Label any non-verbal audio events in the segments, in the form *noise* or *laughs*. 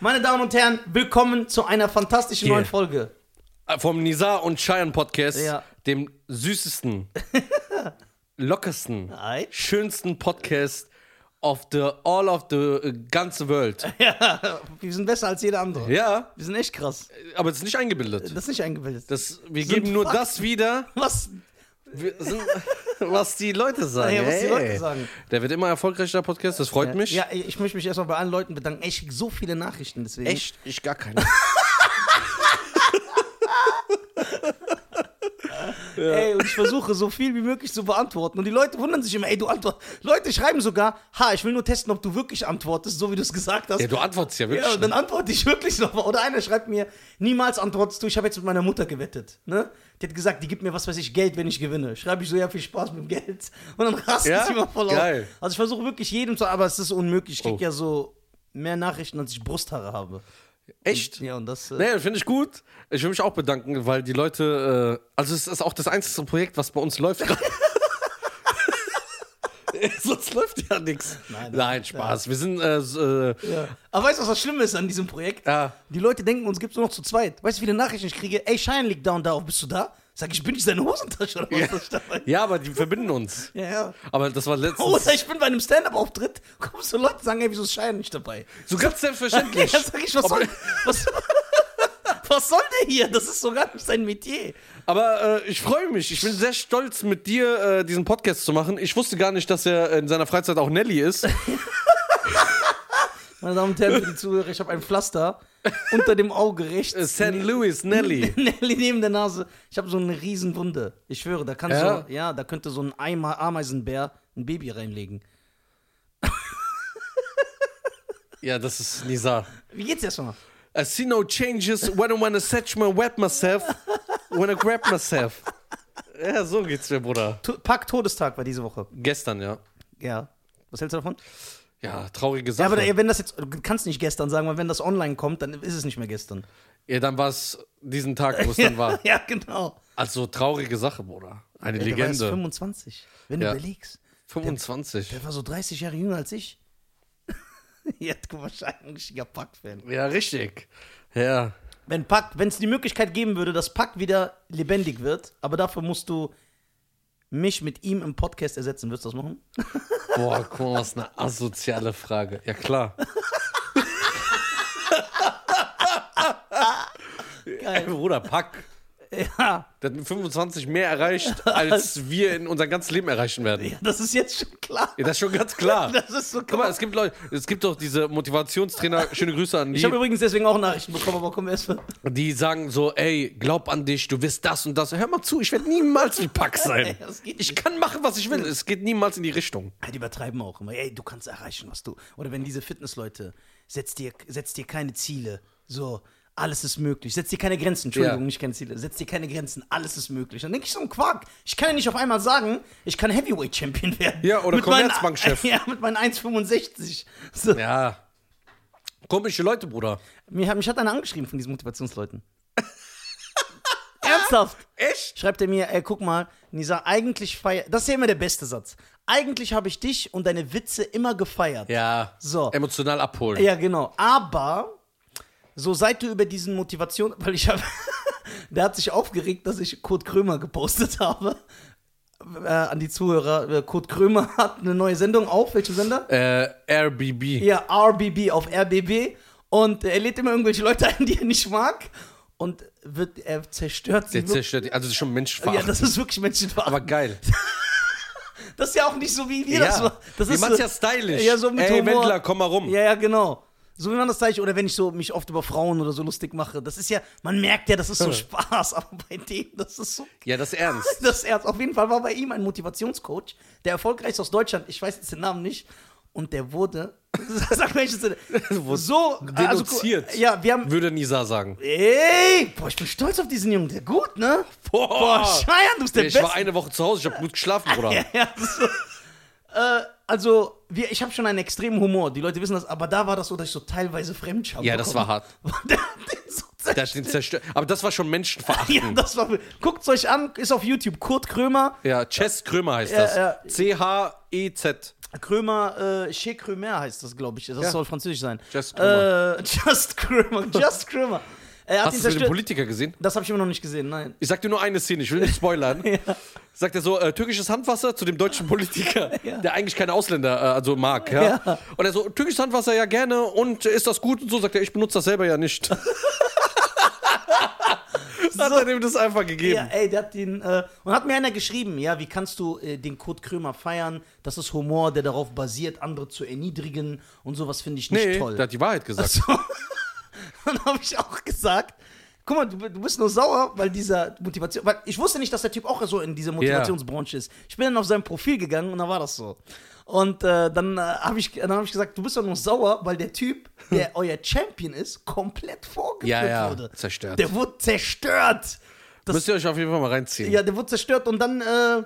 Meine Damen und Herren, willkommen zu einer fantastischen Yeah. neuen Folge. Äh, Vom Nizar und Cheyenne Podcast, Ja. dem süßesten, *laughs* lockersten, Ei. schönsten Podcast of the all of the äh, ganze Welt. *laughs* Ja, wir sind besser als jeder andere. Ja, Wir sind echt krass. aber es ist nicht eingebildet. Das ist nicht eingebildet. Das, wir geben nur Fakten. das wieder, was? Sind, was die Leute sagen. Ja, was die. Leute sagen. Der wird immer erfolgreicher, der Podcast, das freut mich. Ja, ich möchte mich erstmal bei allen Leuten bedanken. Krieg so viele Nachrichten deswegen. Echt? Ich gar keine. *laughs* Ey, und ich versuche so viel wie möglich zu beantworten. Und die Leute wundern sich immer, ey, du antwortest. Leute schreiben sogar, ha, ich will nur testen, ob du wirklich antwortest, so wie du es gesagt hast. Ja, du antwortest ja wirklich. Ja, und dann antworte ich wirklich noch. Oder einer schreibt mir, niemals antwortest du, ich habe jetzt mit meiner Mutter gewettet. Ne? Die hat gesagt, die gibt mir was weiß ich, Geld, wenn ich gewinne. Schreibe ich so, ja, viel Spaß mit dem Geld. *laughs* Und dann rasten Ja? sie immer voll Geil. auf. Also ich versuche wirklich jedem zu, aber es ist unmöglich. Ich krieg Oh. ja so mehr Nachrichten, als ich Brusthaare habe. Echt? Ja, und das. Äh, Nee, finde ich gut. Ich will mich auch bedanken, weil die Leute, äh, also es ist auch das einzige Projekt, was bei uns läuft gerade. *laughs* Sonst läuft ja nichts. Nein, Nein, Spaß. Wir sind, äh, äh, ja. Aber weißt du, was das Schlimme ist an diesem Projekt? Ja. Die Leute denken, uns gibt es nur noch zu zweit. Weißt du, wie viele Nachrichten ich kriege? Ey, Schein liegt da und da bist du da? Sag ich, bin ich seine Hosentasche oder was? Ja. ja, aber die verbinden uns. *laughs* Ja, ja. Aber das war letztens. Oder ich bin bei einem Stand-Up-Auftritt, kommst du Leute sagen, ey, wieso ist Schein nicht dabei? so ganz selbstverständlich. *laughs* Ja, sag ich, was soll, was, *laughs* was soll der hier? Das ist so gar nicht sein Metier. Aber äh, ich freue mich. Ich bin sehr stolz, mit dir äh, diesen Podcast zu machen. Ich wusste gar nicht, dass er in seiner Freizeit auch Nelly ist. Meine Damen und Herren, für die Zuhörer, ich habe ein Pflaster unter dem Auge Äh, rechts. St. Louis, Nelly. *laughs* Nelly neben der Nase. Ich habe so eine riesen Wunde. Ich schwöre, da kann Ja? so, ja, da könnte so ein Eimer Ameisenbär ein Baby reinlegen. *laughs* Ja, das ist Nizar. Wie geht's erstmal? I see no changes when I wanna set my wet myself, when I grab myself. Ja, so geht's mir, Bruder. To Pack Todestag war diese Woche. Gestern, ja. Ja. Was hältst du davon? Ja, traurige Ja, Sache. aber Ja, da- wenn das jetzt, du kannst nicht gestern sagen, weil wenn das online kommt, dann ist es nicht mehr gestern. dann war es diesen Tag, wo es dann war. *laughs* ja, genau. Also traurige Sache, Bruder. Eine Der war erst Legende. 25. Wenn du Ja. überlegst. 25. Der war so 30 Jahre jünger als ich. *laughs* Jetzt wahrscheinlich ein richtiger Pack-Fan. Ja, richtig. Ja. Wenn Pack, wenn es die Möglichkeit geben würde, dass Pack wieder lebendig wird, aber dafür musst du mich mit ihm im Podcast ersetzen, würdest du das machen? *laughs* Boah, guck mal, was eine asoziale Frage. Ja, klar. *laughs* Ey, Geil. Bruder, Pack. Ja, Der hat mit 25 mehr erreicht, *laughs* als wir in unser ganzes Leben erreichen werden. ja, das ist jetzt schon klar. Ja, das ist schon ganz klar. Das ist so Guck mal, klar. es gibt Leute, es gibt doch diese Motivationstrainer, *laughs* schöne Grüße an die, Ich habe übrigens deswegen auch Nachrichten bekommen, aber wir erst mal. die sagen so, ey, glaub an dich, du wirst das und das. Hör mal zu, ich werde niemals wie Pack *laughs* sein. Geht Ich kann machen, was ich will. Es geht niemals in die Richtung. Die übertreiben auch immer. Ey, du kannst erreichen, was du. Oder wenn diese Fitnessleute, setz dir, setz dir keine Ziele. So, alles ist möglich. Setz dir keine Grenzen. Entschuldigung, Ja. nicht keine Ziele. Setz dir keine Grenzen. Alles ist möglich. Dann denke ich so ein Quark. Ich kann ja nicht auf einmal sagen, ich kann Heavyweight Champion *laughs* werden. Ja, oder Commerzbankchef. *laughs* Ja, mit meinen 1,65. So. Ja. Komische Leute, Bruder. Mir, hat- mich hat einer angeschrieben von diesen Motivationsleuten. *laughs* Ernsthaft? Echt? Schreibt er mir, ey, guck mal, Nisa, eigentlich feier. Das ist ja immer der beste Satz. Eigentlich habe ich dich und deine Witze immer gefeiert. Ja. So. Emotional abholen. Ja, genau. Aber so seit du über diesen Motivation, *laughs* weil ich habe, der hat sich aufgeregt, dass ich Kurt Krömer gepostet habe. Äh, an die Zuhörer, äh, Kurt Krömer *laughs* hat eine neue Sendung auf. Welche Sender? Äh, RBB. Ja, RBB auf RBB. Und er lädt immer irgendwelche Leute ein, *laughs* die er nicht mag. Und wird, er zerstört sie. Der zerstört die. Also, das ist schon ja, menschenverachtend. das ist wirklich Menschenverachtend. aber geil. Das ist ja auch nicht so, wie wir das ja. machen. Das Wir ist so- ja stylisch. Ja, so mit Ey, Humor. Wendler, komm mal rum. Ja, ja, genau. So wie man das zeigt, oder wenn ich so mich oft über Frauen oder so lustig mache, das ist ja, man merkt ja, das ist so *laughs* Spaß, aber bei dem, das ist so, Ja, das ist ernst. das ist ernst. Auf jeden Fall war bei ihm ein Motivationscoach, der erfolgreichste aus Deutschland, ich weiß jetzt den Namen nicht, und der wurde, *laughs* sag jetzt- *laughs* so, Denunziert. Also, ja, wir haben, Würde Nisa sagen. ey, boah, ich bin stolz auf diesen Jungen, der gut, ne? Boah, Scheiern, du bist der ich Beste. war eine Woche zu Hause, ich habe gut geschlafen, Bruder. Ja, ja, so. äh, also, wir, ich habe schon einen extremen Humor. Die Leute wissen das, aber da war das so, dass ich so teilweise Fremdscham Ja, das war hart. *laughs* Der hat den so zerstört. Aber das war schon *laughs* ja, menschenverachtend. das war. Guckt euch an, ist auf YouTube. Kurt Krömer. Ja, Chess Krömer heißt Ja, das. ja. C-H-E-Z. Krömer, äh, Chez Krömer heißt das, glaube ich. Das Ja. soll französisch sein. Just Äh, *laughs* Just Krömer, Just Krömer. Er hat Hast du den. Politiker gesehen? Das habe ich immer noch nicht gesehen, nein. Ich sag dir nur eine Szene, ich will nicht *laughs* spoilern. Sagt er so, äh, türkisches Handwasser zu dem deutschen Politiker, *laughs* Ja. der eigentlich keine Ausländer äh, also mag. Ja? Ja. Und er so, türkisches Handwasser ja gerne und ist das gut? Und so sagt er, ich benutze das selber ja nicht. *laughs* Hat er dem das einfach gegeben. Ja, ey, der hat ihn. Äh, und hat mir einer geschrieben, ja, wie kannst du äh, den Kurt Krömer feiern? Das ist Humor, der darauf basiert, andere zu erniedrigen und sowas finde ich nicht nee, toll. der hat die Wahrheit gesagt. So. *laughs* Dann habe ich auch gesagt, guck mal, du, du bist nur sauer, weil dieser Motivation, weil ich wusste nicht, dass der Typ auch so in dieser Motivationsbranche ist. Ich bin dann auf sein Profil gegangen und da war das so. Und äh, dann äh, habe ich, dann hab ich gesagt, du bist doch nur sauer, weil der Typ, der *laughs* euer Champion ist, komplett vorgeführt Ja, ja, wurde. zerstört. Der wurde zerstört. Das, Müsst ihr euch auf jeden Fall mal reinziehen. ja, der wurde zerstört und dann äh,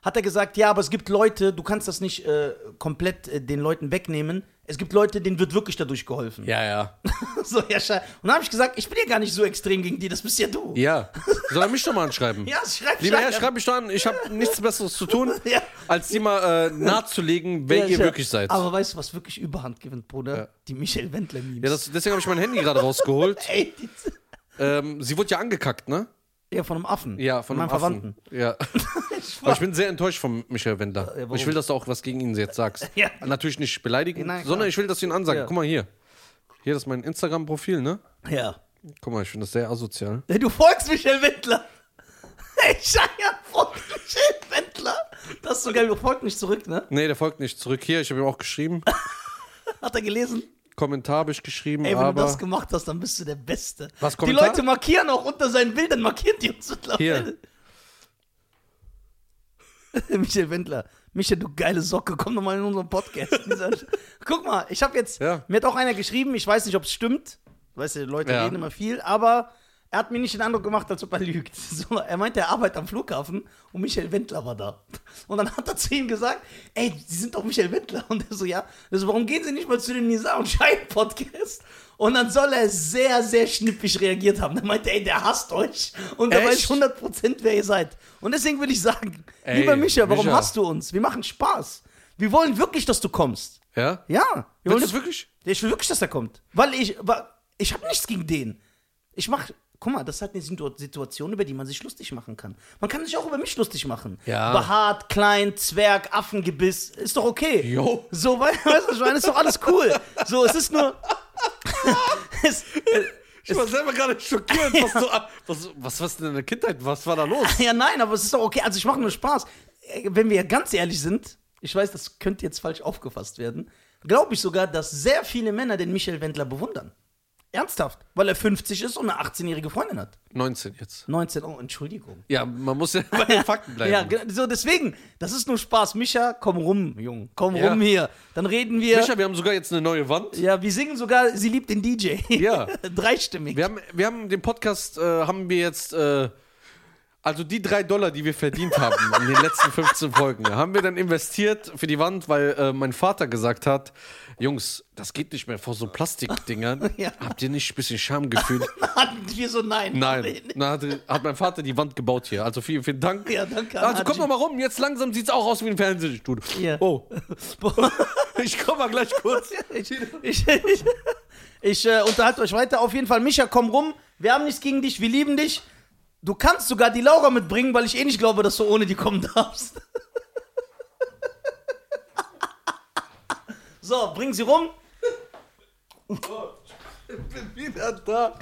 hat er gesagt, ja, aber es gibt Leute, du kannst das nicht äh, komplett äh, den Leuten wegnehmen. Es gibt Leute, denen wird wirklich dadurch geholfen. ja. ja. *laughs* So, ja, schei- Und dann habe ich gesagt, ich bin ja gar nicht so extrem gegen die, das bist ja du. Ja. Soll er mich doch mal anschreiben? *laughs* Ja, schreib Lieber Herr, schreib mich doch an, ich habe *laughs* nichts Besseres zu tun, Ja. als dir mal äh, nahezulegen, wer Ja, ihr wirklich seid. Aber weißt du, was wirklich Überhand gewinnt, Bruder? Ja. Die Michael Wendler-Memes. Ja, das, deswegen habe ich mein Handy gerade rausgeholt. Ey, die, Ähm, sie wurde ja angekackt, ne? ja, von einem Affen. Ja, von meinem einem Verwandten. Affen. Ja. Aber ich bin sehr enttäuscht von Michael Wendler. Ja, warum? ich will, dass du auch was gegen ihn jetzt sagst. *laughs* Ja. Natürlich nicht beleidigen, Nein, sondern ich will, dass du ihn ansagst. Ja. Guck mal hier. Hier, das ist mein Instagram-Profil, ne? Ja. Guck mal, ich finde das sehr asozial. Ey, Du folgst Michael Wendler. *laughs* Ey, Scheier folgt Michael Wendler. Das ist so geil, du folgst nicht zurück, ne? Nee, der folgt nicht zurück. Hier, ich habe ihm auch geschrieben. *laughs* Hat er gelesen? Kommentar habe ich geschrieben, Ey, wenn du aber. das gemacht hast, dann bist du der Beste. Was, Die Kommentar? Leute markieren auch unter seinen Bildern, markieren die uns mittlerweile. *laughs* Michael Wendler. Michael, du geile Socke, komm doch mal in unseren Podcast. *laughs* Guck mal, ich habe jetzt, Ja. mir hat auch einer geschrieben, ich weiß nicht, ob es stimmt. Weißt du, Leute Ja. reden immer viel, aber er hat mir nicht den Eindruck gemacht, als ob er lügt. *laughs* So, er meinte, er arbeitet am Flughafen und Michael Wendler war da. Und dann hat er zu ihm gesagt, ey, Sie sind doch Michael Wendler. Und er so, ja. Also, warum gehen Sie nicht mal zu dem Nisa und Schein Podcast? Und dann soll er sehr, sehr schnippig reagiert haben. Er meinte, ey, der hasst euch. Und er weiß 100% wer ihr seid. Und deswegen will ich sagen, Ey, lieber Micha, warum Micha. hasst du uns? Wir machen Spaß. Wir wollen wirklich, dass du kommst. Ja? Ja. Wir wollen Willst du wirklich? ich will wirklich, dass er kommt. Weil ich, weil ich habe nichts gegen den. Ich mach, guck mal, das ist halt eine Situ- Situation, über die man sich lustig machen kann. Man kann sich auch über mich lustig machen. Ja. Behaart, klein, Zwerg, Affengebiss, ist doch okay. Jo. So, *laughs* weißt du, ich meine? ist doch alles cool. So, es ist nur. *laughs* es, Ich war selber gerade schockiert, was du. Was, was, was denn in der Kindheit? Was war da los? *laughs* ja, nein, aber es ist doch okay. Also, ich mache nur Spaß. Äh, Wenn wir ganz ehrlich sind, ich weiß, das könnte jetzt falsch aufgefasst werden, glaube ich sogar, dass sehr viele Männer den Michael Wendler bewundern. Ernsthaft. Weil er 50 ist und eine 18-jährige Freundin hat. 19 jetzt. 19, oh, Entschuldigung. Ja, man muss ja *laughs* bei den Fakten bleiben. Ja, ge- so deswegen, das ist nur Spaß. Micha, komm rum, Junge. Komm Ja. rum hier. Dann reden wir. Micha, wir haben sogar jetzt eine neue Wand. ja, wir singen sogar, sie liebt den DJ. Ja. *laughs* Dreistimmig. Wir haben, wir haben den Podcast, äh, haben wir jetzt, äh, also die drei Dollar, die wir verdient haben in den letzten 15 Folgen, haben wir dann investiert für die Wand, weil äh, mein Vater gesagt hat, Jungs, das geht nicht mehr vor so Plastikdingern. *laughs* Ja. Habt ihr nicht ein bisschen Schamgefühl? *laughs* Hatten wir so nein. Nein. Dann hat, hat mein Vater die Wand gebaut hier. Also vielen, vielen Dank. Ja, danke an Also komm doch mal rum, jetzt langsam sieht's auch aus wie ein Fernsehstudio. Ja. Oh, *laughs* ich komm mal gleich kurz. Ich, ich, ich, ich äh, unterhalte euch weiter. Auf jeden Fall, Micha, komm rum. Wir haben nichts gegen dich, wir lieben dich. Du kannst sogar die Laura mitbringen, weil ich eh nicht glaube, dass du ohne die kommen darfst. so, bring sie rum. Ich bin wieder da.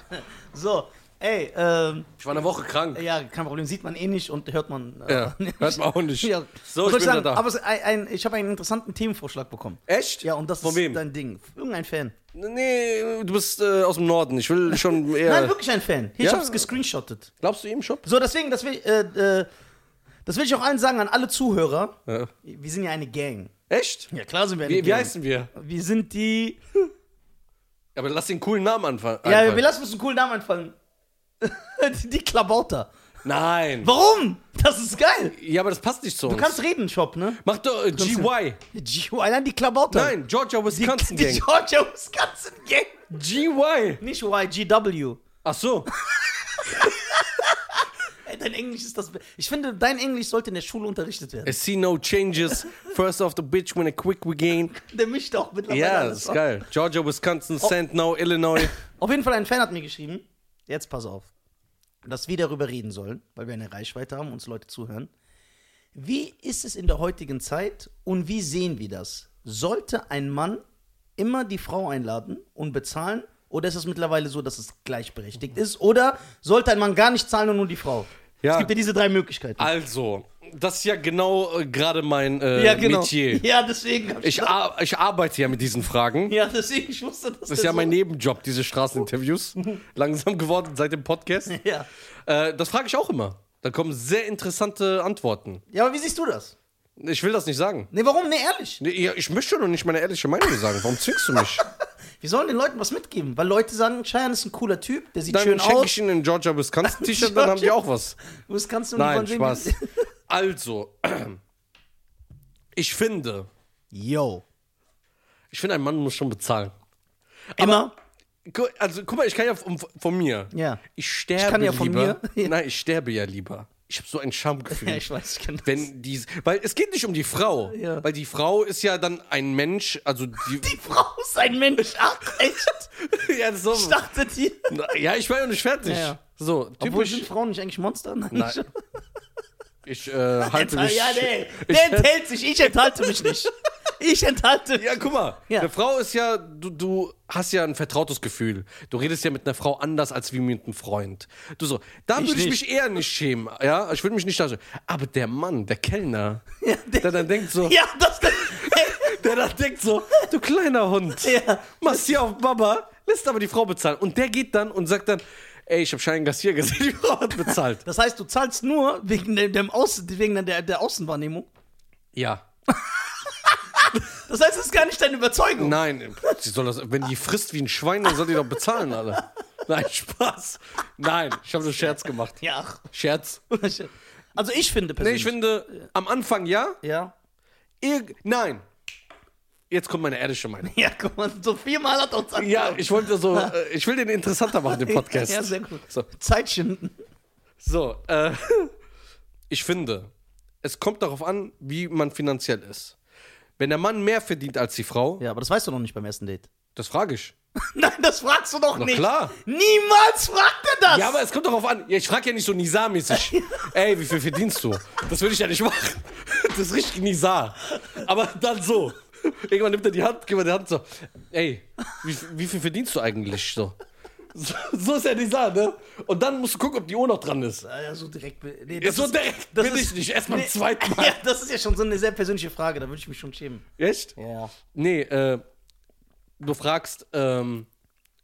So, ey, ähm, Ich war eine Woche krank. ja, kein Problem, sieht man eh nicht und hört man. äh, Ja, nicht. hört man auch nicht. *laughs* Ja. So, Was ich bin sagen? wieder da. Aber es, ein, ein, ich habe einen interessanten Themenvorschlag bekommen. Echt? Ja, und das Von ist wem? dein Ding. Irgendein Fan. Nee, du bist äh, aus dem Norden. Ich will schon *laughs* eher. Nein, wirklich ein Fan. Hier, Ja. Ich hab's gescreenshottet. Glaubst du ihm schon? So, deswegen, das will, äh, äh, das will ich auch allen sagen, an alle Zuhörer. Ja. Wir sind ja eine Gang. Echt? Ja, klar sind wir eine Wie, wie Gang. heißen wir? Wir sind die. *laughs* Aber lass den coolen Namen anfangen. Ja, wir lassen uns einen coolen Namen *laughs* die, die Klabauter. Nein. Warum? Das ist geil. Ja, aber das passt nicht zu uns. Du kannst reden, Shop, ne? Mach doch äh, GY. GY, nein, die Klabauter. Nein, Georgia die, Wisconsin die Gang. Georgia Wisconsin Gang. GY. Nicht Y, GW. Ach so. Ey, dein Englisch ist das. Ich finde, dein Englisch sollte in der Schule unterrichtet werden. I see no changes. First off the bitch when a quick we gain. Der mischt auch mittlerweile Ja, alles das ist geil. Georgia, Wisconsin, St. Now, Illinois. Auf jeden Fall, ein Fan hat mir geschrieben, jetzt pass auf, dass wir darüber reden sollen, weil wir eine Reichweite haben, uns Leute zuhören. Wie ist es in der heutigen Zeit und wie sehen wir das? Sollte ein Mann immer die Frau einladen und bezahlen oder ist es mittlerweile so, dass es gleichberechtigt ist? Oder sollte ein Mann gar nicht zahlen und nur die Frau? Ja. Es gibt ja diese drei Möglichkeiten. Also, das ist ja genau äh, gerade mein äh, ja, genau. Metier. Ja, deswegen hab ich, Ich, ar ich arbeite ja mit diesen Fragen. ja, deswegen ich wusste, dass Das ist ja mein Nebenjob, diese Straßeninterviews. *laughs* Langsam geworden seit dem Podcast. Ja. Äh, das frage ich auch immer. Da kommen sehr interessante Antworten. ja, aber wie siehst du das? Ich will das nicht sagen. Nee, warum? Nee, ehrlich. Nee, ja, Ich möchte doch nicht meine ehrliche Meinung sagen. Warum zwingst du mich? *laughs* Wir sollen den Leuten was mitgeben, weil Leute sagen, Cheyenne ist ein cooler Typ, der sieht Dann schön schenke aus. ich ihnen ein Georgia Wisconsin *laughs* T-Shirt, dann haben die auch was. Du Nein? Spaß. Also, *clears throat* ich finde, Yo. ich finde, ein Mann muss schon bezahlen. Immer? Gu- Also, guck mal, ich kann ja von, von mir. Ja. Ich sterbe Ich kann ja von lieber. mir. *laughs* Nein, ich sterbe ja lieber. Ich habe so ein Schamgefühl. Ja, ich weiß, ich kenn das. Wenn die, weil es geht nicht um die Frau, Ja. weil die Frau ist ja dann ein Mensch, also die, Die Frau ist ein Mensch. Ach, echt? *laughs* ja, so, Ich dachte dir. Na, ja, ich war ja nicht fertig. Ja, ja. So, Obwohl typisch. sind Frauen nicht eigentlich Monster? Nein. Nein. *laughs* Ich äh, *laughs* halte mich. ja, nee. *laughs* Der enthält sich. Ich enthalte mich nicht. Ich enthalte mich. ja, guck mal. Ja. Eine Frau ist ja, du, du hast ja ein vertrautes Gefühl. Du redest ja mit einer Frau anders als wie mit einem Freund. Du so, da würde ich mich eher nicht schämen. Ja, ich würde mich nicht da schämen. Aber der Mann, der Kellner, *laughs* Ja, der der, dann denkt so, ja das. der dann denkt so, du kleiner Hund, Ja. machst hier auf Baba, lässt aber die Frau bezahlen. Und der geht dann und sagt dann, ey, ich habe Schein Gassier gesehen, die Frau hat bezahlt. Das heißt, du zahlst nur wegen, dem, Außen, wegen der, der Außenwahrnehmung. ja. *laughs* Das heißt, es ist gar nicht deine Überzeugung. Nein, sie soll das, wenn die frisst wie ein Schwein, dann soll die doch bezahlen, alle. Nein, Spaß. Nein, ich habe nur Scherz gemacht. Ja. Scherz. Also ich finde Nee, persönlich. ich finde, am Anfang ja. ja. Irg Nein. Jetzt kommt meine ehrliche Meinung. Ja, guck mal, so viermal hat er uns Ja, ich wollte so, *laughs* äh, ich will den interessanter machen, den Podcast. Ja, sehr gut. So, Zeit schinden. so äh, *laughs* ich finde, es kommt darauf an, wie man finanziell ist. Wenn der Mann mehr verdient als die Frau, Ja, aber das weißt du noch nicht beim ersten Date. das frage ich. *laughs* Nein, das fragst du doch Na nicht. klar. Niemals fragt er das. Ja, aber es kommt darauf an. Ja, ich frage ja nicht so Nizar-mäßig. Ey, wie viel verdienst du? Das würde ich ja nicht machen. Das ist richtig Nizar. Aber dann so. Irgendwann nimmt er die Hand, gibt mir die Hand so. Ey, wie, wie viel verdienst du eigentlich so? So, so ist ja Nizar, ne? Und dann musst du gucken, ob die Uhr noch dran ist. Ja, ja, so direkt. be- Nee, Ja, so direkt das will ist- ich nicht. Erst ein zweites *laughs* Mal. Ja, das ist ja schon so eine sehr persönliche Frage, da würde ich mich schon schämen. Echt? Ja. Nee, äh, du fragst, ähm,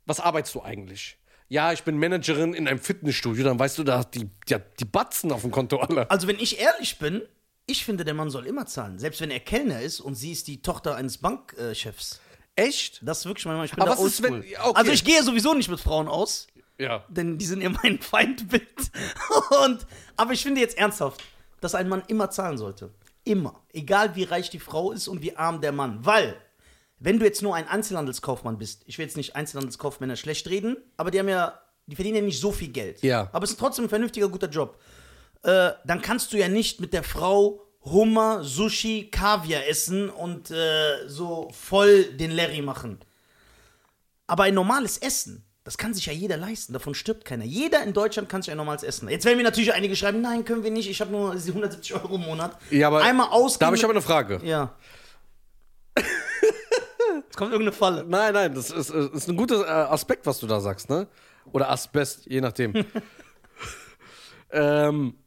was arbeitest du eigentlich? Ja, ich bin Managerin in einem Fitnessstudio. Dann weißt du, da hat die, die, hat die Batzen auf dem Konto alle. Also, wenn ich ehrlich bin, ich finde, der Mann soll immer zahlen. Selbst wenn er Kellner ist und sie ist die Tochter eines Bankchefs. Echt? Das ist wirklich manchmal, ich bin Aber da was ist, wenn- okay. Also, ich gehe sowieso nicht mit Frauen aus, Ja. denn die sind ja mein Feindbild. *laughs* Und, aber ich finde jetzt ernsthaft, dass ein Mann immer zahlen sollte. Immer. Egal wie reich die Frau ist und wie arm der Mann. Weil, wenn du jetzt nur ein Einzelhandelskaufmann bist, ich will jetzt nicht Einzelhandelskaufmänner schlecht reden, aber die haben ja, die verdienen ja nicht so viel Geld. Ja. Aber es ist trotzdem ein vernünftiger, guter Job. Äh, dann kannst du ja nicht mit der Frau Hummer, Sushi, Kaviar essen und äh, so voll den Larry machen. Aber ein normales Essen, das kann sich ja jeder leisten. Davon stirbt keiner. Jeder in Deutschland kann sich ein normales Essen. Jetzt werden mir natürlich einige schreiben, nein, können wir nicht. Ich habe nur die 170 Euro im Monat. Ja, aber Einmal ausgeben. Da habe ich aber eine Frage. Ja. *laughs* Jetzt kommt irgendeine Falle. Nein, nein, das ist, äh, ist ein guter äh, Aspekt, was du da sagst, ne? Oder Asbest, je nachdem. *laughs* ähm,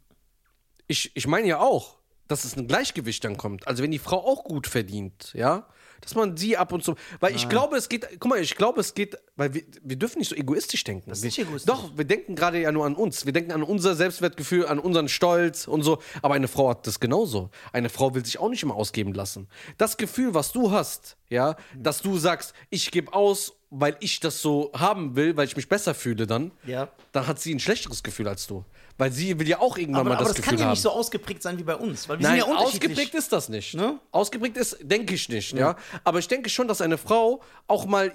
ich ich meine ja auch, dass es ein Gleichgewicht dann kommt. Also wenn die Frau auch gut verdient, ja, dass man sie ab und zu, weil ich glaube, es geht, guck mal, ich glaube, es geht, weil wir, wir dürfen nicht so egoistisch denken. Das ist nicht egoistisch. Doch, wir denken gerade ja nur an uns. Wir denken an unser Selbstwertgefühl, an unseren Stolz und so. Aber eine Frau hat das genauso. Eine Frau will sich auch nicht immer ausgeben lassen. Das Gefühl, was du hast, ja, dass du sagst, ich gebe aus, weil ich das so haben will, weil ich mich besser fühle dann, Ja. dann hat sie ein schlechteres Gefühl als du. Weil sie will ja auch irgendwann Aber, mal aber das, das Gefühl kann ja haben. nicht so ausgeprägt sein wie bei uns. Weil wir Nein, sind ja unterschiedlich. ausgeprägt ist das nicht. Ne? Ausgeprägt ist, denke ich nicht, ja. Aber ich denke schon, dass eine Frau auch mal,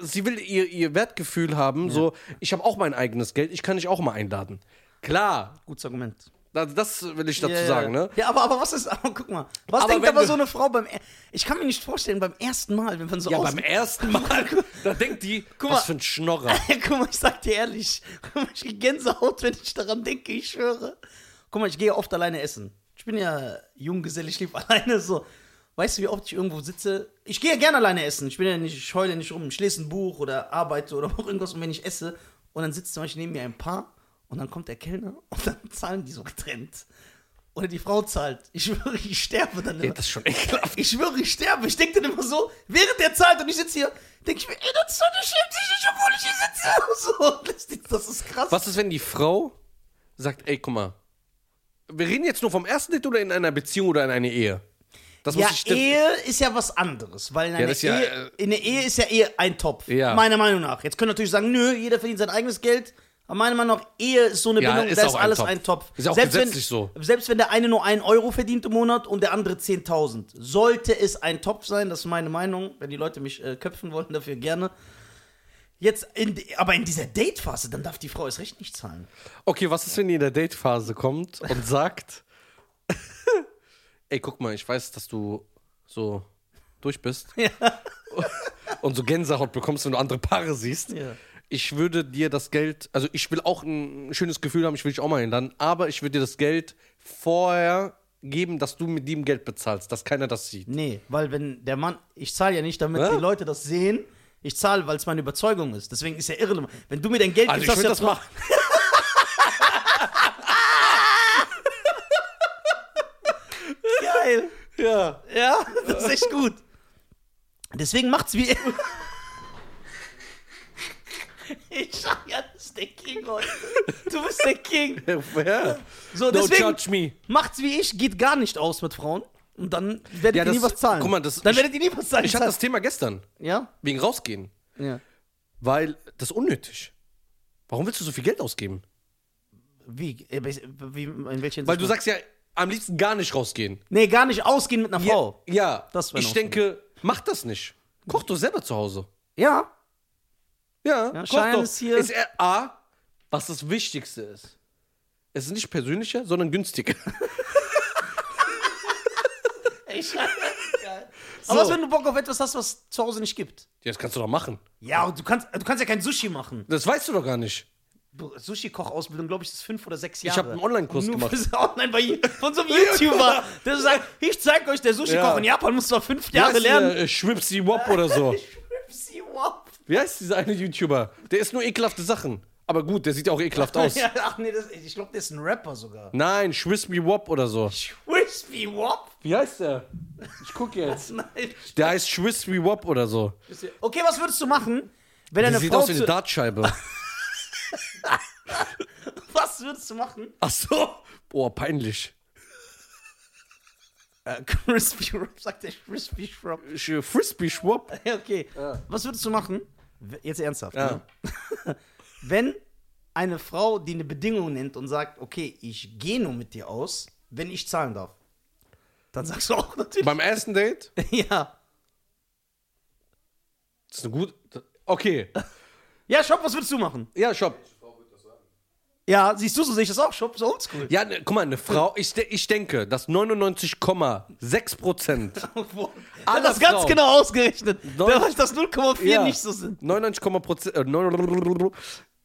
sie will ihr, ihr Wertgefühl haben, so, ich habe auch mein eigenes Geld, ich kann dich auch mal einladen. Klar, Gutes Argument. Das, das will ich dazu ja. sagen, ne? Ja, aber, aber was ist, aber guck mal, was Aber denkt aber so eine Frau beim, ich kann mir nicht vorstellen, beim ersten Mal, wenn man so Ja, beim ersten *laughs* Mal, da denkt die, Guck was mal. für ein Schnorrer. *laughs* Guck mal, ich sag dir ehrlich, ich krieg Gänsehaut, wenn ich daran denke, ich schwöre. Guck mal, ich gehe oft alleine essen. Ich bin ja Junggeselle, ich lebe *laughs* alleine so. Weißt du, wie oft ich irgendwo sitze? Ich gehe ja gerne alleine essen. Ich bin ja nicht, ich heule nicht rum. Ich lese ein Buch oder arbeite oder auch irgendwas. Und wenn ich esse und dann sitzt zum Beispiel neben mir ein Paar und dann kommt der Kellner und dann *laughs* zahlen die so getrennt. Oder die Frau zahlt. Ich schwöre, ich sterbe dann Ja, immer. das ist schon ekelhaft. Ich schwöre, ich sterbe. Ich denke dann immer so, während der zahlt und ich sitze hier, denke ich mir, ey, das ist doch nicht schämt sich nicht, obwohl ich hier sitze. *laughs* So, das, ist krass. Was ist, wenn die Frau sagt, ey, guck mal, wir reden jetzt nur vom ersten Date oder in einer Beziehung oder in einer Ehe? Das Ja, muss ich Ehe ist ja was anderes, weil in einer ja, Ehe, äh, in der Ehe ist ja Ehe ein Topf. Ja. Meiner Meinung nach. Jetzt können natürlich sagen, nö, jeder verdient sein eigenes Geld. Aber meiner Meinung nach, Ehe ist so eine Ja, Bindung, ist da ist ein alles Topf. ein Topf. Ist ja auch selbst gesetzlich wenn, so. Selbst wenn der eine nur 1 Euro verdient im Monat und der andere 10.000, sollte es ein Topf sein, das ist meine Meinung. Wenn die Leute mich äh, köpfen wollen, *laughs* dafür gerne. Jetzt, in, aber in dieser Date-Phase, dann darf die Frau erst recht nicht zahlen. Okay, was ist, wenn die in der Date-Phase kommt und sagt, *laughs* ey, guck mal, ich weiß, dass du so durch bist *laughs* und so Gänsehaut bekommst, wenn du andere Paare siehst. Ja. Ich würde dir das Geld, also ich will auch ein schönes Gefühl haben, ich will dich auch mal einladen, aber ich würde dir das Geld vorher geben, dass du mit ihm Geld bezahlst, dass keiner das sieht. Nee, weil wenn der Mann, ich zahle ja nicht, damit Hä? die Leute das sehen. Ich zahle, weil es meine Überzeugung ist. Deswegen ist ja irrelevant. Wenn du mir dein Geld Also ich gibst, hast das ja *laughs* machen. geil. Ja. Ja, das ist echt gut. Deswegen macht's wie. *laughs* *laughs* Ich sag ja, das ist der King heute. Du bist der King. ja. So, Don't deswegen judge me. macht's wie ich, geht gar nicht aus mit Frauen. Und dann werdet Ja, ihr nie das- was zahlen. guck mal, das- dann ich- werdet ihr nie was zahlen. Ich hatte das Thema gestern, ja? wegen rausgehen, Ja. weil das ist unnötig. Warum willst du so viel Geld ausgeben? Wie? Äh, wie in welcher Weil du sagst ja, am liebsten gar nicht rausgehen. Nee, gar nicht ausgehen mit einer Frau. Ja, Das wär ich denke, mach das nicht. Koch doch selber zu Hause. Ja. Ja, Ja, doch. ist hier- Ist er A, was das Wichtigste ist. Es ist nicht persönlicher, sondern günstiger. *laughs* Ey, scheiße. Geil. Aber was, wenn du Bock auf etwas hast, was zu Hause nicht gibt? Ja, das kannst du doch machen. Ja, und du kannst, du kannst ja kein Sushi machen. Das weißt du doch gar nicht. Du, Sushi-Kochausbildung, glaube ich, ist fünf oder sechs Jahre. Ich habe einen Online-Kurs gemacht. Online bei von so einem *laughs* YouTuber, der sagt, ich zeig euch, der Sushi-Koch Ja. in Japan muss zwar fünf Jahre lernen. äh, Schwipsi Wop oder so. *laughs* Schwipsi, wow. Wie heißt dieser eine YouTuber? Der ist nur ekelhafte Sachen. Aber gut, der sieht ja auch ekelhaft *laughs* aus. Ja, ach nee, das, ich glaube, der ist ein Rapper sogar. Nein, Schwisby Wop oder so. Schwipsi, Wop? Wie heißt der? Ich guck jetzt. Nein. Der heißt Schwisby Wop oder so. Okay, was würdest du machen, wenn Der eine sieht Frau aus wie eine zu, Dartscheibe. *laughs* Was würdest du machen? Ach so. Boah, peinlich. Äh, Crispy Wrap, sagt der Crispy Wrap. Sch- Frisbee Schwab. *laughs* Ja, okay. Was würdest du machen? Jetzt ernsthaft. Ja. Ne? *laughs* Wenn eine Frau, die eine Bedingung nennt und sagt, okay, ich gehe nur mit dir aus, wenn ich zahlen darf, dann sagst du auch natürlich. Beim ersten Date? *laughs* ja. Das ist eine gute. Okay. Ja, Shop, was würdest du machen? Ja, Shop. Ja, siehst du, so sehe ich das auch. Shop ist oldschool. Ja, ne, guck mal, eine Frau, ich, de ich denke, dass 99,6 Prozent. *laughs* Der hat das ganz genau ausgerechnet. Neun- Da weiß das 0,4 nicht so sind. 99,6 äh, 9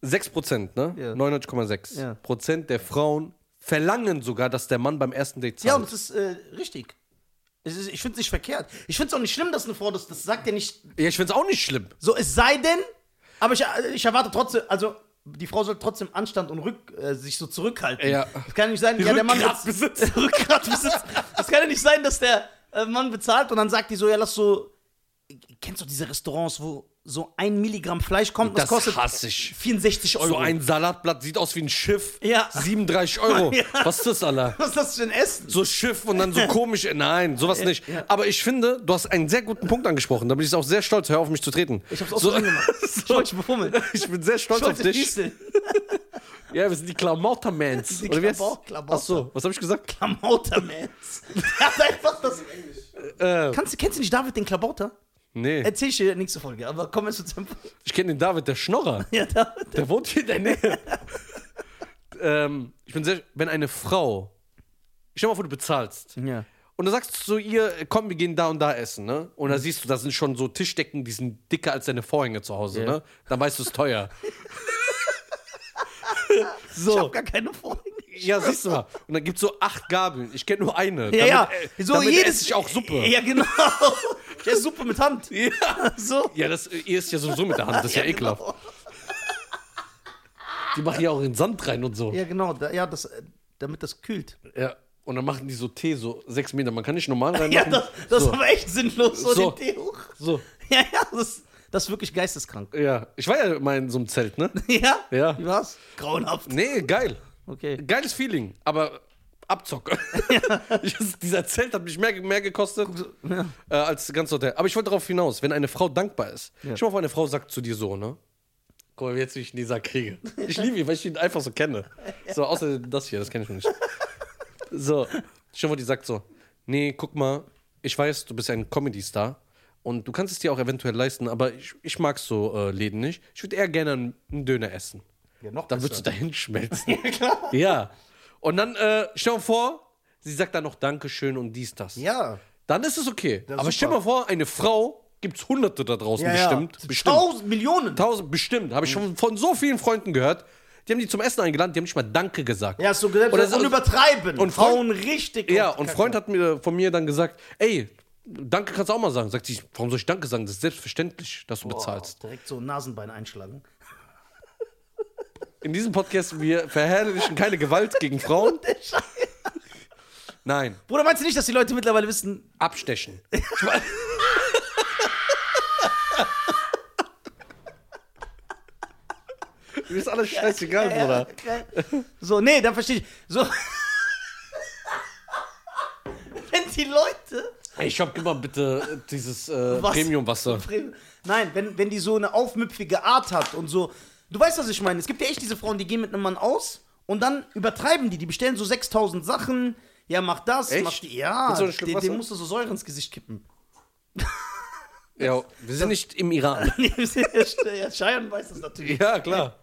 6 Prozent, ne? Ja. 99,6 Ja. Prozent der Frauen verlangen sogar, dass der Mann beim ersten Date zahlt. Ja, und das ist äh, richtig. Es ist, ich finde es nicht verkehrt. Ich finde es auch nicht schlimm, dass eine Frau das, das sagt ja nicht ja, ich find's auch nicht schlimm. So, es sei denn, aber ich, ich erwarte trotzdem, also die Frau soll trotzdem Anstand und Rück, äh, sich so zurückhalten. Ja. Es kann nicht sein, ja, der Mann Rückgrat bez- besitzt. *laughs* Rückgrat besitzt. Es kann ja nicht sein, dass der äh, Mann bezahlt und dann sagt die so, ja, lass so. Kennst du diese Restaurants, wo so ein Milligramm Fleisch kommt und das, Das kostet hasse ich. 64 Euro? So ein Salatblatt sieht aus wie ein Schiff. Ja. 37 Euro. *laughs* Ja. Was ist das, Alter? Was ist das für ein Essen? So Schiff und dann so *laughs* komisch. Nein, sowas nicht. Aber ich finde, du hast einen sehr guten Punkt angesprochen. Da bin ich auch sehr stolz. Hör auf mich zu treten. Ich hab's auch so, gemacht. *laughs* Ich so, befummeln. ich bin sehr stolz Ich auf dich. Ja, wir sind die Klamautermans. Die Oder wie das? Klamauter. Ach so, was habe ich gesagt? Klamautermans. Der hat einfach das. Äh, Kannst, kennst du nicht David den Klabauter? Nee, Erzähl ich dir nächste Folge, aber komm jetzt zu dem. ich kenne den David, der Schnorrer. *laughs* Ja, David. Der wohnt hier in der Nähe. *laughs* ähm, ich bin sehr, wenn eine Frau, stell dir mal vor, du bezahlst. Ja. Und du sagst zu ihr, komm, wir gehen da und da essen, ne? Und da siehst du, da sind schon so Tischdecken, die sind dicker als deine Vorhänge zu Hause, Ja. ne? Dann weißt du, es ist teuer. *laughs* Ich so. hab gar keine Vorhänge. Ja, siehst du mal. Und dann gibt es so acht Gabeln. Ich kenne nur eine. Ja, ja. äh, So damit jedes. esse ich auch Suppe. Ja, genau. Ich esse Suppe mit Hand. Ja. So. Ja, das, ihr isst ja sowieso mit der Hand, das ist ja, ekelhaft. Genau. Die machen ja auch in Sand rein und so. Ja, genau. Da, ja, das, äh, damit das kühlt. Ja. Und dann machen die so Tee, so sechs Meter. Man kann nicht normal *laughs* reinmachen. Ja, das, das so. ist aber echt sinnlos, so, So. den Tee hoch. so. *laughs* Ja, ja, das, das ist wirklich geisteskrank. Ja. Ich war ja mal in so einem Zelt, ne? *laughs* Ja? Ja. Wie war's? Grauenhaft. Nee, geil. Okay. Geiles Feeling, aber Abzocke. *laughs* Ich- dieser Zelt hat mich mehr, mehr gekostet Ja. äh, als das ganze Hotel. Aber ich wollte darauf hinaus, wenn eine Frau dankbar ist. Ja. Schau mal, vor, eine Frau sagt zu dir so, ne? Guck mal, wie jetzt wie ich Lisa kriege. *laughs* Ich liebe ihn, weil ich ihn einfach so kenne. So, außer das hier, das kenne ich noch nicht. *laughs* So, schau mal, die sagt so, nee, guck mal, ich weiß, du bist ein Comedy-Star und du kannst es dir auch eventuell leisten, aber ich, ich mag so äh, Läden nicht. Ich würde eher gerne einen, einen Döner essen. Ja, noch Dann würdest du dahin schmelzen. ja. Und dann, äh, stell dir vor, sie sagt dann noch Dankeschön und dies, das. Ja. Dann ist es okay. Ja, Aber stell dir super. mal vor, eine Frau gibt es Hunderte da draußen Ja, bestimmt. ja. Bestimmt. Tausend Millionen. Tausend, bestimmt. Habe ich schon von so vielen Freunden gehört. Die haben die zum Essen eingeladen, die haben nicht mal Danke gesagt. Ja, so gesagt. Oder Und, so- übertreiben. und Frauen richtig. Ja, und Kacke. Freund hat mir von mir dann gesagt, ey, Danke kannst du auch mal sagen. Sagt sie, warum soll ich Danke sagen? Das ist selbstverständlich, dass du bezahlst. Boah, direkt so ein Nasenbein einschlagen. In diesem Podcast, wir verherrlichen keine Gewalt gegen *laughs* Frauen. Nein, Bruder, meinst du nicht, dass die Leute mittlerweile wissen, abstechen. *laughs* Mir ist alles scheißegal, Ja, Bruder. okay. So, nee, dann verstehe ich. So. *laughs* Wenn die Leute. Ey, ich hab immer bitte dieses äh, Was? Premium-Wasser. Nein, wenn, wenn die so eine aufmüpfige Art hat und so. Du weißt, was ich meine. Es gibt ja echt diese Frauen, die gehen mit einem Mann aus und dann übertreiben die. Die bestellen so 6000 Sachen. Ja, mach das, Echt? mach die. Ja, so Wasser? den musst du so Säure ins Gesicht kippen. Ja, wir sind nicht im Iran. *laughs* ja, Cheyenne weiß das natürlich. Ja, klar.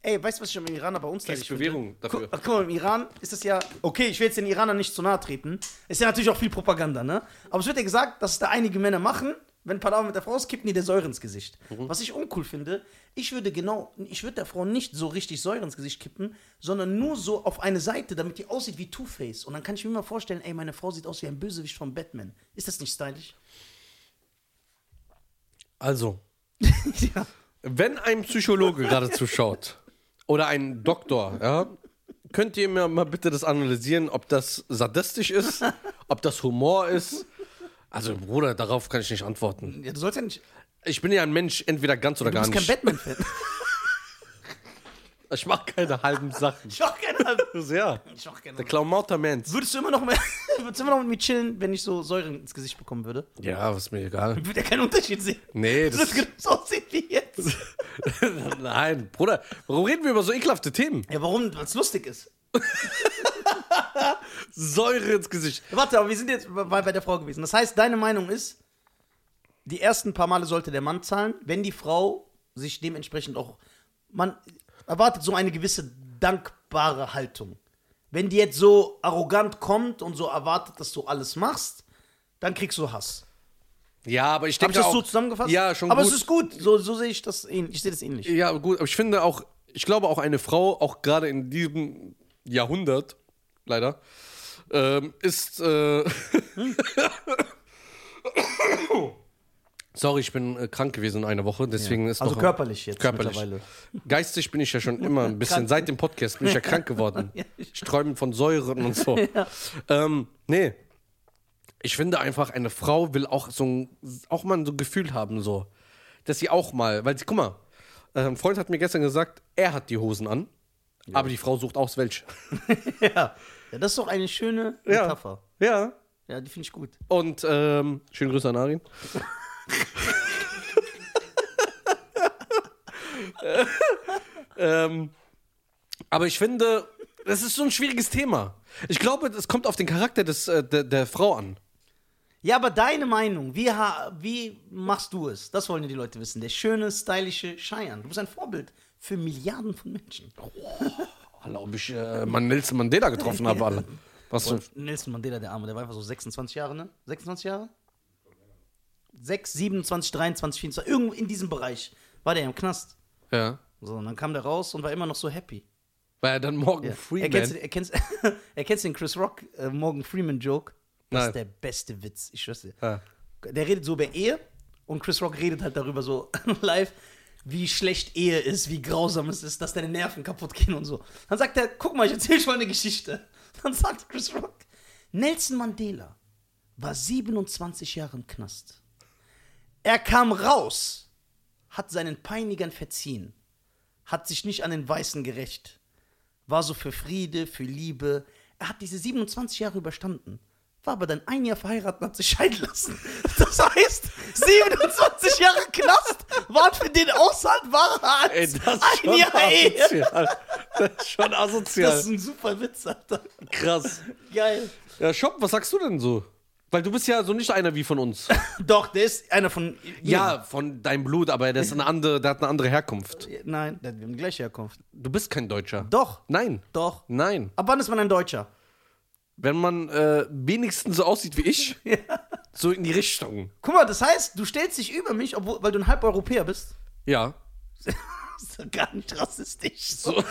Ey, weißt du, was ich im Iran aber uns Kriegst Bewährung dafür. Guck, guck mal, im Iran ist es ja, okay, ich will jetzt den Iranern nicht zu nahe treten, ist ja natürlich auch viel Propaganda, ne? Aber es wird ja gesagt, dass es da einige Männer machen, wenn Palaver mit der Frau ist, kippen die der Säure ins Gesicht. Mhm. Was ich uncool finde, ich würde genau, ich würde der Frau nicht so richtig Säure ins Gesicht kippen, sondern nur so auf eine Seite, damit die aussieht wie Two-Face. Und dann kann ich mir mal vorstellen, ey, meine Frau sieht aus wie ein Bösewicht von Batman. Ist das nicht stylisch? Also, *laughs* ja. wenn ein Psychologe gerade zuschaut oder ein Doktor, ja, könnt ihr mir mal bitte das analysieren, ob das sadistisch ist, ob das Humor ist. Also, Bruder, darauf kann ich nicht antworten. ja. Du sollst ja nicht, Ich bin ja ein Mensch, entweder ganz oder du gar bist kein nicht. Batman-Fan. *laughs* *laughs* Ich mach keine halben Sachen. Ich mach keine *laughs* Ja. Ich mach keine Der Klaumauter-Mans. Würdest du immer noch mehr, würdest du immer noch mit mir chillen, wenn ich so Säure ins Gesicht bekommen würde? Ja, was mir egal. Ich würde ja keinen Unterschied sehen. Nee, Das das. wird so aussehen wie jetzt. Nein, Bruder, warum reden wir über so ekelhafte Themen? Ja, warum? Weil es lustig ist. Säure ins Gesicht. Warte, aber wir sind jetzt bei, bei der Frau gewesen. Das heißt, deine Meinung ist, die ersten paar Male sollte der Mann zahlen, wenn die Frau sich dementsprechend auch. Man erwartet so eine gewisse dankbare Haltung. Wenn die jetzt so arrogant kommt und so erwartet, dass du alles machst, dann kriegst du Hass. Ja, aber ich denke ich das auch, so zusammengefasst? Ja, schon Aber gut. es ist gut. So, so sehe ich das ähnlich. Ich sehe das ähnlich. Ja, gut, aber ich finde auch, ich glaube auch eine Frau, auch gerade in diesem Jahrhundert, leider, ähm, ist. Äh, *laughs* Sorry, ich bin äh, krank gewesen eine Woche, deswegen ist Also noch, körperlich jetzt körperlich. mittlerweile. Geistig bin ich ja schon immer ein *laughs* bisschen, seit dem Podcast bin ich ja krank geworden. *laughs* Ja. Ich träume von Säuren und so. ähm, nee. Ich finde einfach, eine Frau will auch so ein, auch mal so ein Gefühl haben, so. Dass sie auch mal, weil sie, guck mal, äh, ein Freund hat mir gestern gesagt, er hat die Hosen an, aber die Frau sucht aus welche. *laughs* Ja. ja, das ist doch eine schöne Ja. Metapher. Ja. Ja, die finde ich gut. Und ähm, schönen Grüße an Arin. *laughs* ähm, aber ich finde, das ist so ein schwieriges Thema. Ich glaube, es kommt auf den Charakter des, äh, der, der Frau an. Ja, aber deine Meinung, wie, ha wie machst du es? Das wollen ja die Leute wissen. Der schöne, stylische Cheyenne. Du bist ein Vorbild für Milliarden von Menschen. Hallo, ob ich äh, mal Nelson Mandela getroffen habe, alle. Was für, Nelson Mandela, der Arme, der war einfach so 26 Jahre, ne? 26 Jahre? 6, 27, 23, 24, irgendwo in diesem Bereich war der im Knast. ja. So, und dann kam der raus und war immer noch so happy. War er dann Morgan Ja. Freeman? Erkennst, erkennst, *laughs* erkennst den Chris Rock äh, Morgan Freeman Joke? Das Nein. ist der beste Witz, ich schwör's dir. Ja. Der redet so über Ehe und Chris Rock redet halt darüber so *laughs* live, wie schlecht Ehe ist, wie grausam es ist, dass deine Nerven kaputt gehen und so. Dann sagt er, guck mal, ich erzähl schon mal eine Geschichte. *laughs* Dann sagt Chris Rock, Nelson Mandela war 27 Jahre im Knast. Er kam raus, hat seinen Peinigern verziehen, hat sich nicht an den Weißen gerecht, war so für Friede, für Liebe. Er hat diese 27 Jahre überstanden, war aber dann ein Jahr verheiratet und hat sich scheiden lassen. Das heißt, 27 Jahre Knast waren für den aushaltbarer als Ey, das ist ein schon Jahr Ehe. asozial. Das ist schon asozial. Das ist ein super Witz, Alter. krass. Geil. Ja, Shop, was sagst du denn so? Weil du bist ja so nicht einer wie von uns. *laughs* Doch, der ist einer von. ja, von deinem Blut, aber der ist eine andere, der hat eine andere Herkunft. Nein, der hat die gleiche Herkunft. Du bist kein Deutscher. Doch, Nein. doch. Nein. Ab wann ist man ein Deutscher? Wenn man äh, wenigstens so aussieht wie ich, *laughs* so in die Richtung. Guck mal, das heißt, du stellst dich über mich, obwohl, weil du ein Halbeuropäer bist. Ja. Das *laughs* ist doch gar nicht rassistisch. So. *laughs*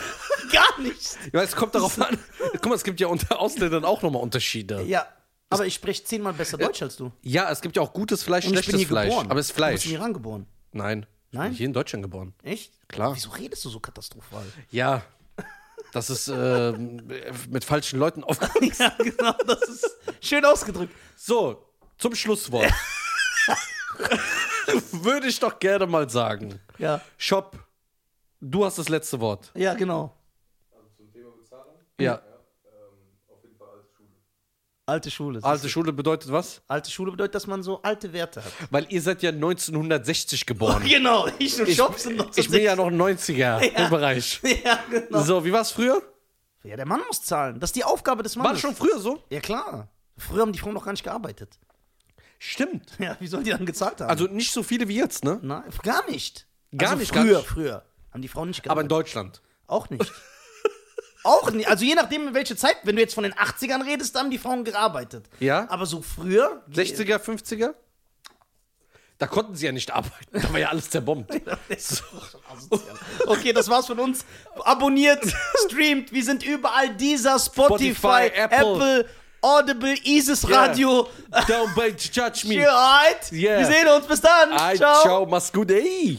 Gar nicht. Ja, es kommt darauf an. Guck mal, es gibt ja unter Ausländern auch nochmal Unterschiede. Ja, aber ich spreche zehnmal besser Deutsch als du. Ja, es gibt ja auch gutes Fleisch, Und ich bin schlechtes hier Fleisch. geboren. Aber es ist Du bist Fleisch. in Iran geboren. Nein. Ich Nein? bin hier in Deutschland geboren. Echt? Klar. Wieso redest du so katastrophal? Ja. Das ist äh, mit falschen Leuten auf. *laughs* ja, genau, das ist schön ausgedrückt. So, zum Schlusswort. *laughs* Würde ich doch gerne mal sagen. Ja, Shop, du hast das letzte Wort. ja, genau. Zum Thema Bezahlung? Ja. Ähm, auf jeden Fall alte Schule. Alte Schule. Alte Schule bedeutet was? Alte Schule bedeutet, dass man so alte Werte hat. Weil ihr seid ja 1960 geboren. *laughs* Genau, ich und Ich, sind bin ja noch ein 90er *laughs* im Bereich. *laughs* Ja, genau. So, wie war es früher? Ja, der Mann muss zahlen. Das ist die Aufgabe des War Mannes. das schon früher so? Ja, klar. Früher haben die Frauen noch gar nicht gearbeitet. Stimmt. Ja, wie sollen die dann gezahlt haben? Also nicht so viele wie jetzt, ne? Nein, gar nicht. Gar also nicht, gar Früher, nicht. früher. Haben die Frauen nicht Aber gearbeitet. in Deutschland. Auch nicht. Auch nicht. Also je nachdem, in welche Zeit, wenn du jetzt von den 80ern redest, da haben die Frauen gearbeitet. Ja? Aber so früher. 60er, 50er? Da konnten sie ja nicht arbeiten. Da war ja alles zerbombt. *laughs* So. Okay, das war's von uns. Abonniert, streamt. Wir sind überall. Dieser Spotify, Spotify, Apple. Apple, Audible, Isis Radio. Don't judge me. *laughs* Alright. Yeah. Wir sehen uns. Bis dann. Ciao. ciao, mach's gut, ey.